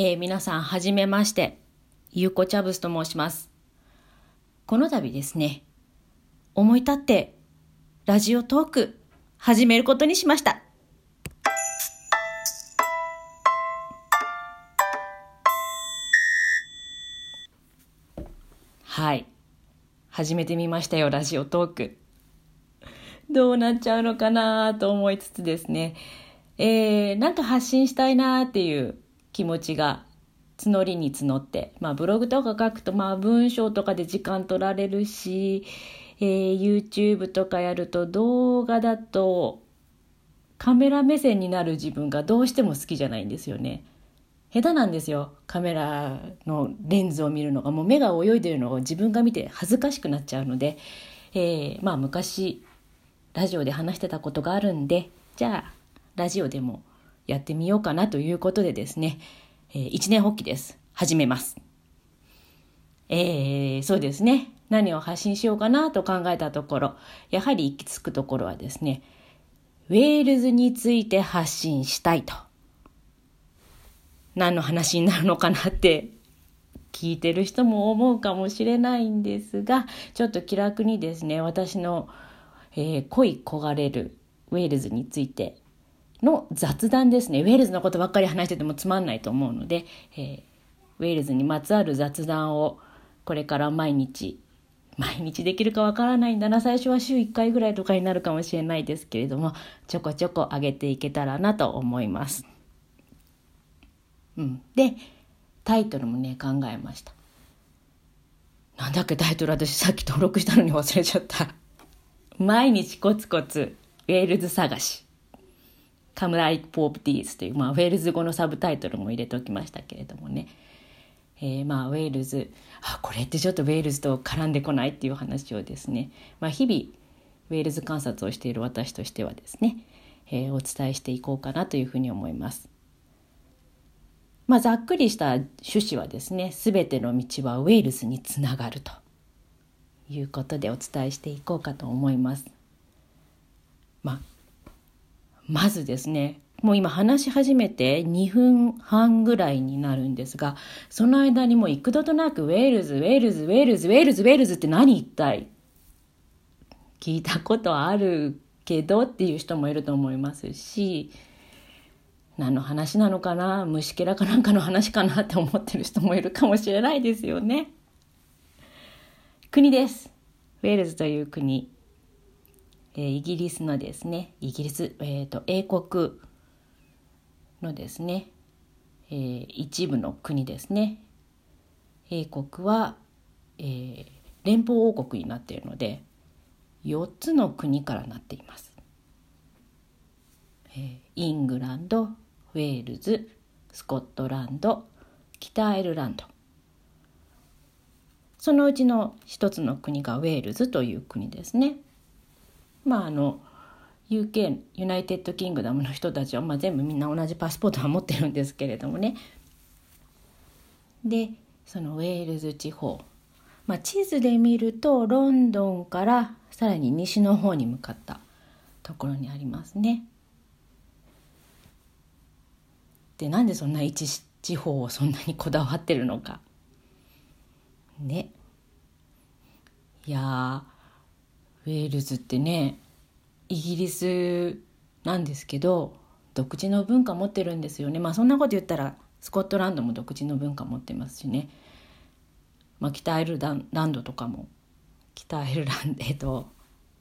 えー、皆さん、はじめまして。ゆうこチャブスと申します。この度ですね、思い立ってラジオトーク始めることにしました。はい。始めてみましたよ、ラジオトーク。どうなっちゃうのかなと思いつつですね、えー、なんか発信したいなっていう気持ちが募りに募って、まあ、ブログとか書くと、まあ、文章とかで時間取られるし、えー、YouTube とかやると動画だとカメラ目線になる自分がどうしても好きじゃないんですよね。下手なんですよ。カメラのレンズを見るのが。もう目が泳いでるのを自分が見て恥ずかしくなっちゃうので、えー、まあ昔ラジオで話してたことがあるんでじゃあラジオでもやってみようかなということでですね、えー、一年発起です。始めます。えー、そうですね。何を発信しようかなと考えたところ、やはり行き着くところはですね、ウェールズについて発信したいと。何の話になるのかなって聞いてる人も思うかもしれないんですが、ちょっと気楽にですね、私の、えー、恋焦がれるウェールズについての雑談ですね。ウェールズのことばっかり話しててもつまんないと思うので、えー、ウェールズにまつわる雑談をこれから毎日、毎日できるかわからないんだな。最初は週1回ぐらいとかになるかもしれないですけれども、ちょこちょこ上げていけたらなと思います。うん。で、タイトルもね、考えました。なんだっけタイトル私さっき登録したのに忘れちゃった。毎日コツコツウェールズ探し。 Cymraeg bob dydd という、まあ、ウェールズ語のサブタイトルも入れておきましたけれどもね、えー、まあウェールズあこれってちょっとウェールズと絡んでこないっていう話をですね、まあ、日々ウェールズ観察をしている私としてはですね、えー、お伝えしていこうかなというふうに思います。まあ、ざっくりした趣旨はですね全ての道はウェールズにつながるということでお伝えしていこうかと思います。まあまずですねもう今話し始めて2分半ぐらいになるんですがその間にもう幾度となくウェールズウェールズウェールズウェールズウェールズって何一体聞いたことあるけどっていう人もいると思いますし何の話なのかな？虫けらかなんかの話かなって思ってる人もいるかもしれないですよね。国です。ウェールズという国。え、イギリスのですねイギリス、えーと、英国のですね、えー、一部の国ですね英国は、えー、連邦王国になっているので4つの国からなっています。えー、イングランドウェールズスコットランド北アイルランドそのうちの一つの国がウェールズという国ですね。まああの UK United Kingdom の人たちは、まあ、全部みんな同じパスポートは持ってるんですけれどもねでそのウェールズ地方、まあ、地図で見るとロンドンからさらに西の方に向かったところにありますね。でなんでそんな一地方をそんなにこだわってるのか。ね。いやウェールズってねイギリスなんですけど独自の文化持ってるんですよね。まあそんなこと言ったらスコットランドも独自の文化持ってますしね、まあ、北アイルランドとかも北アイルランドえっと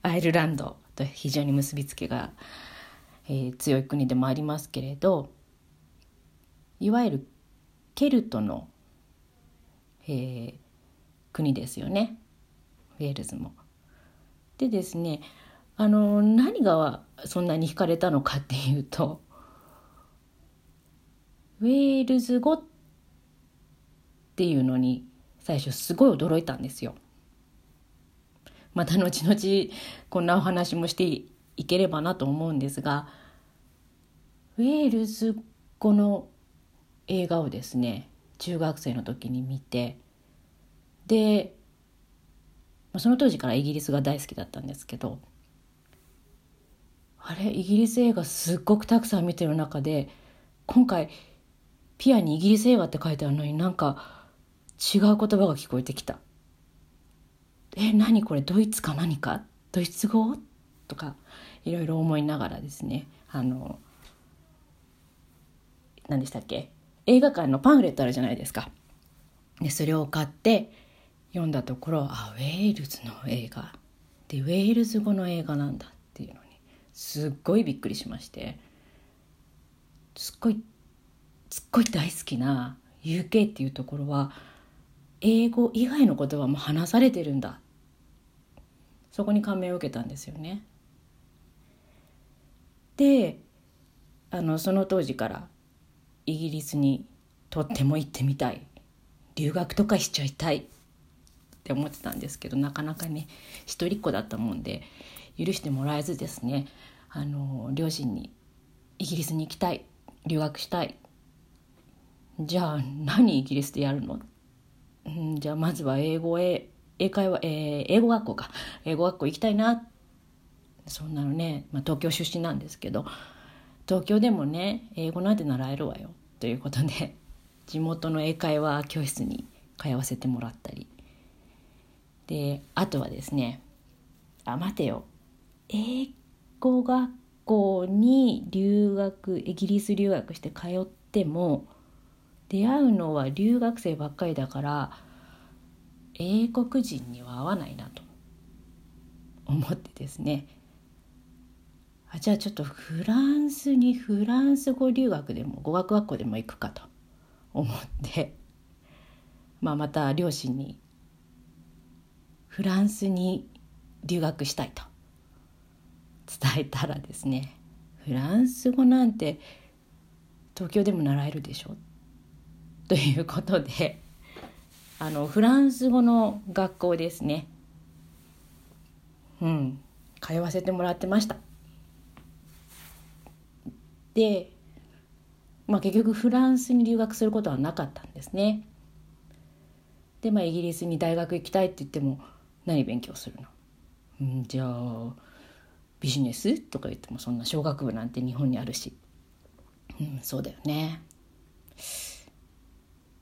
アイルランドと非常に結びつきが、えー、強い国でもありますけれどいわゆるケルトの、えー、国ですよね。ウェールズも。でですねあの何がそんなに惹かれたのかっていうとウェールズ語っていうのに最初すごい驚いたんですよ。また後々こんなお話もしていければなと思うんですがウェールズ語の映画をですね中学生の時に見てでその当時からイギリスが大好きだったんですけどあれイギリス映画すっごくたくさん見てる中で今回ピアにイギリス映画って書いてあるのになんか違う言葉が聞こえてきた。え、何これドイツか何か？ドイツ語？とかいろいろ思いながらですねあの何でしたっけ？映画館のパンフレットあるじゃないですか。でそれを買って読んだところあウェールズの映画。でウェールズ語の映画なんだっていうのにすっごいびっくりしましてすっごいすっごい大好きな UK っていうところは英語以外の言葉も話されてるんだ。そこに感銘を受けたんですよね。であのその当時からイギリスにとっても行ってみたい。留学とかしちゃいたい。って思ってたんですけどなかなかね一人っ子だったもんで許してもらえずですねあの両親にイギリスに行きたい留学したいじゃあ何イギリスでやるの、うん、じゃあまずは英語へ英会話、えー、英語学校か。英語学校行きたいな。そんなのね、まあ、東京出身なんですけど東京でもね英語なんて習えるわよ。ということで地元の英会話教室に通わせてもらったり。であとはですねあ待てよ。英語学校に留学イギリス留学して通っても出会うのは留学生ばっかりだから英国人には合わないなと。思ってですね。あじゃあちょっとフランスにフランス語留学でも語学学校でも行くかと思って、まあ、また両親にフランスに留学したいと。伝えたらですねフランス語なんて東京でも習えるでしょ？ということであのフランス語の学校ですね。うん通わせてもらってました。で、まあ、結局フランスに留学することはなかったんですね。でまあイギリスに大学行きたいって言っても何勉強するの、ん、じゃあビジネス？とか言ってもそんな小学部なんて日本にあるし、うん、そうだよね。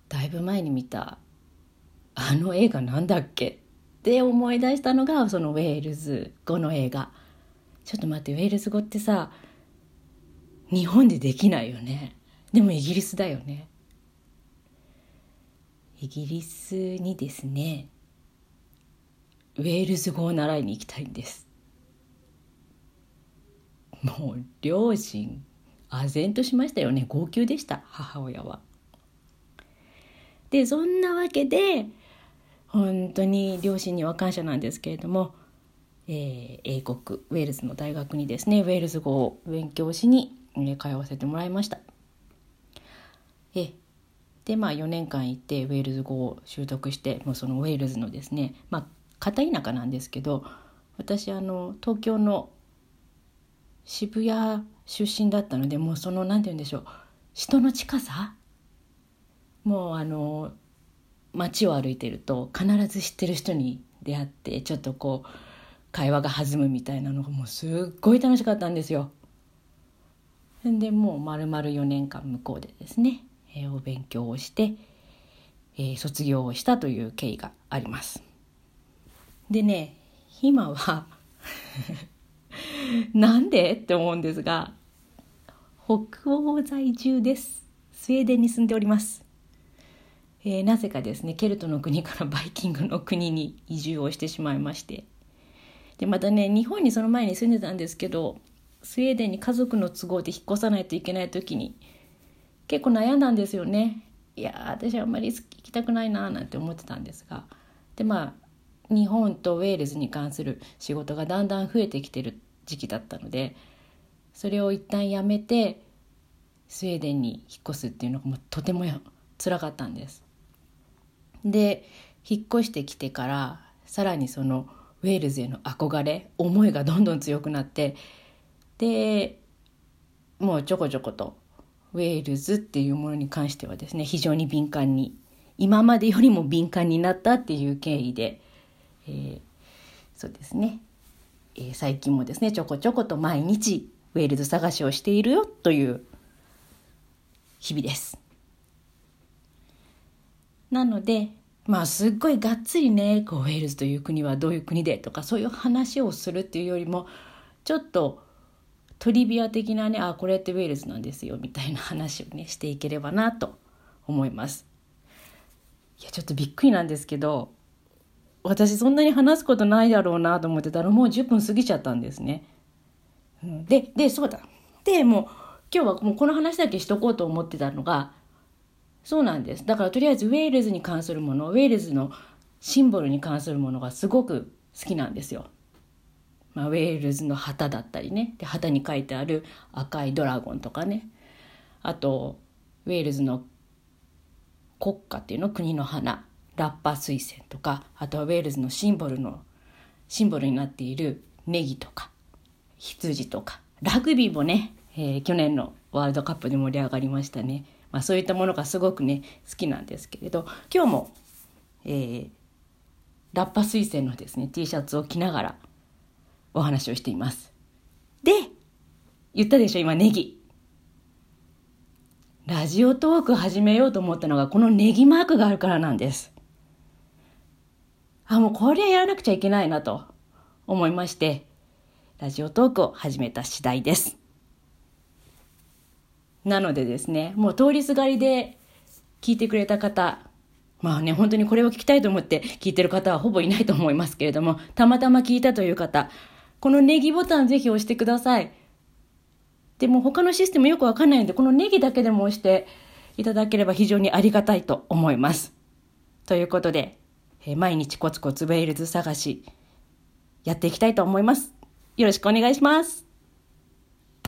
だいぶ前に見たあの映画なんだっけ？って思い出したのがそのウェールズ語の映画。ちょっと待ってウェールズ語ってさ日本でできないよね。でもイギリスだよね。イギリスにですね。ウェールズ語を習いに行きたいんです。もう両親唖然としましたよね。号泣でした母親は。でそんなわけで本当に両親には感謝なんですけれども、えー、英国ウェールズの大学にですねウェールズ語を勉強しに、えー、通わせてもらいました。えでまあ4年間行ってウェールズ語を習得してもうそのウェールズのですねまあ片田舎なんですけど私あの東京の渋谷出身だったのでもうその何て言うんでしょう人の近さ？もうあの街を歩いてると必ず知ってる人に出会ってちょっとこう会話が弾むみたいなのがもうすっごい楽しかったんですよ。でもう丸々4年間向こうでですね、えー、お勉強をして、えー、卒業をしたという経緯があります。でね今は なんで？って思うんですが北欧在住です。スウェーデンに住んでおります。えー、なぜかですねケルトの国からバイキングの国に移住をしてしまいまして。でまたね日本にその前に住んでたんですけどスウェーデンに家族の都合で引っ越さないといけない時に結構悩んだんですよね。いや私あんまり行きたくないななんて思ってたんですが。でまあ日本とウェールズに関する仕事がだんだん増えてきてる時期だったのでそれを一旦やめてスウェーデンに引っ越すっていうのがもうとても辛かったんです。で引っ越してきてからさらにそのウェールズへの憧れ思いがどんどん強くなってでもうちょこちょことウェールズっていうものに関してはですね非常に敏感に今までよりも敏感になったっていう経緯で、えー、そうですね、えー、最近もですねちょこちょこと毎日ウェールズ探しをしているよという日々です。なのでまあすっごいがっつりねこうウェールズという国はどういう国でとかそういう話をするっていうよりもちょっとトリビア的なねあこれってウェールズなんですよみたいな話をねしていければなと思います。いやちょっとびっくりなんですけど私そんなに話すことないだろうなと思ってたらもう10分過ぎちゃったんですね。ででそうだ。でもう今日はもうこの話だけしとこうと思ってたのがそうなんです。だからとりあえずウェールズに関するものウェールズのシンボルに関するものがすごく好きなんですよ。まあ、ウェールズの旗だったりね。で旗に書いてある赤いドラゴンとかね。あとウェールズの国家っていうの？国の花。ラッパ水仙とかあとはウェールズのシンボルのシンボルになっているネギとか羊とかラグビーもね、えー、去年のワールドカップで盛り上がりましたね、まあ、そういったものがすごくね好きなんですけれど今日も、えー、ラッパ水仙のですね T シャツを着ながらお話をしています。で、言ったでしょ、今ネギ。ラジオトーク始めようと思ったのがこのネギマークがあるからなんです。あ、もうこれやらなくちゃいけないなと思いまして、ラジオトークを始めた次第です。なのでですね、もう通りすがりで聞いてくれた方、まあね、本当にこれを聞きたいと思って聞いてる方はほぼいないと思いますけれども、たまたま聞いたという方、このネギボタンぜひ押してください。でも他のシステムよくわかんないので、このネギだけでも押していただければ非常にありがたいと思います。ということで、え毎日コツコツウェールズ探し、やっていきたいと思います。よろしくお願いします。